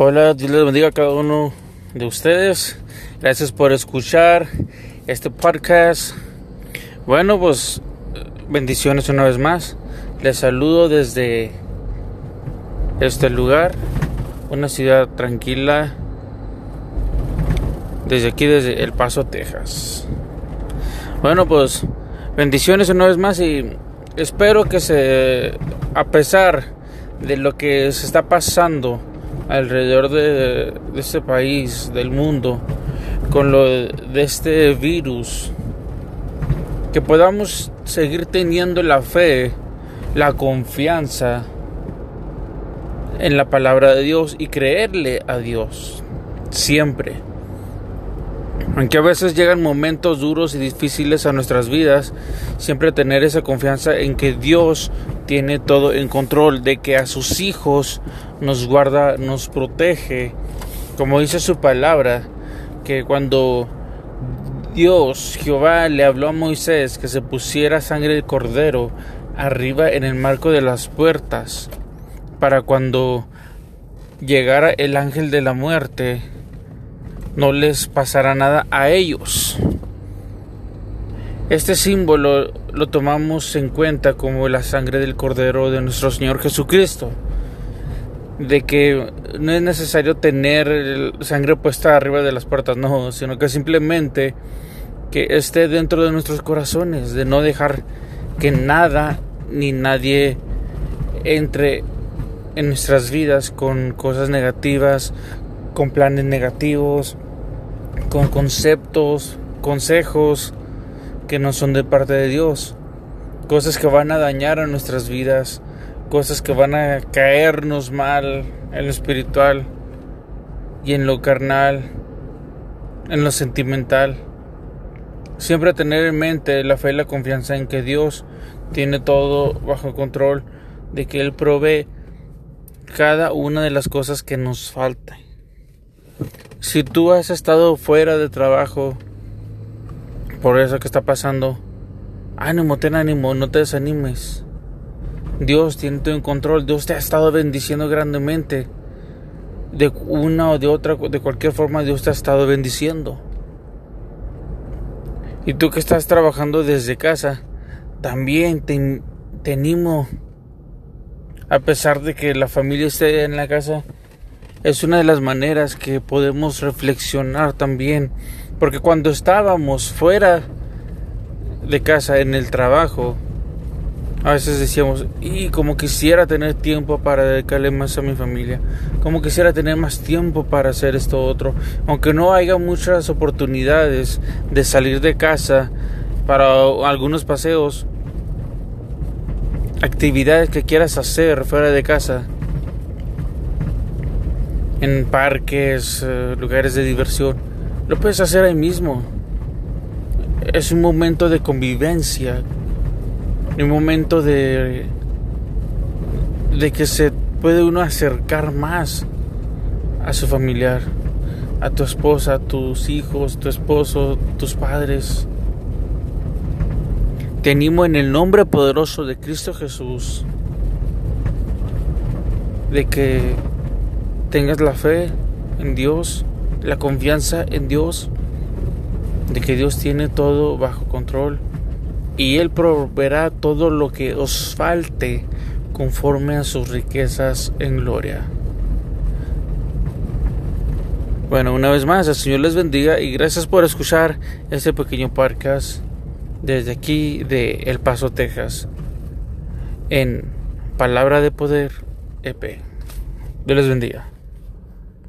Hola, Dios les bendiga a cada uno de ustedes. Gracias por escuchar este podcast. Bueno, pues bendiciones una vez más. Les saludo desde este lugar, una ciudad tranquila, desde aquí, desde El Paso, Texas. Bueno, pues bendiciones una vez más y espero que se, a pesar de lo que se está pasando, alrededor de, este país, del mundo, con lo de este virus, que podamos seguir teniendo la fe, la confianza en la palabra de Dios y creerle a Dios siempre. Aunque a veces llegan momentos duros y difíciles a nuestras vidas, siempre tener esa confianza en que Dios tiene todo en control, de que a sus hijos nos guarda, nos protege, como dice su palabra, que cuando Dios, Jehová, le habló a Moisés que se pusiera sangre de cordero arriba en el marco de las puertas, para cuando llegara el ángel de la muerte, no les pasará nada a ellos. Este símbolo lo tomamos en cuenta como la sangre del Cordero de nuestro Señor Jesucristo. De que no es necesario tener sangre puesta arriba de las puertas, no, sino que simplemente que esté dentro de nuestros corazones, de no dejar que nada ni nadie entre en nuestras vidas con cosas negativas, con planes negativos, con conceptos, consejos que no son de parte de Dios, cosas que van a dañar a nuestras vidas, cosas que van a caernos mal en lo espiritual y en lo carnal, en lo sentimental. Siempre tener en mente la fe y la confianza en que Dios tiene todo bajo control, de que Él provee cada una de las cosas que nos faltan. Si tú has estado fuera de trabajo por eso que está pasando, ánimo, ten ánimo, no te desanimes. Dios tiene todo en control, Dios te ha estado bendiciendo grandemente. De una o de otra, de cualquier forma, Dios te ha estado bendiciendo. Y tú que estás trabajando desde casa, también te, te animo, a pesar de que la familia esté en la casa, es una de las maneras que podemos reflexionar también, porque cuando estábamos fuera de casa en el trabajo, a veces decíamos, y como quisiera tener tiempo para dedicarle más a mi familia, como quisiera tener más tiempo para hacer esto otro, aunque no haya muchas oportunidades de salir de casa para algunos paseos, actividades que quieras hacer fuera de casa, en parques, eh, lugares de diversión. Lo puedes hacer ahí mismo. Es un momento de convivencia, un momento de de que se puede uno acercar más a su familiar, a tu esposa, a tus hijos, tu esposo, tus padres. Te animo en el nombre poderoso de Cristo Jesús de que tengas la fe en Dios, la confianza en Dios, de que Dios tiene todo bajo control y Él proveerá todo lo que os falte conforme a sus riquezas en gloria. Bueno, una vez más, el Señor les bendiga y gracias por escuchar este pequeño podcast desde aquí de El Paso, Texas, en Palabra de Poder EP. Dios les bendiga.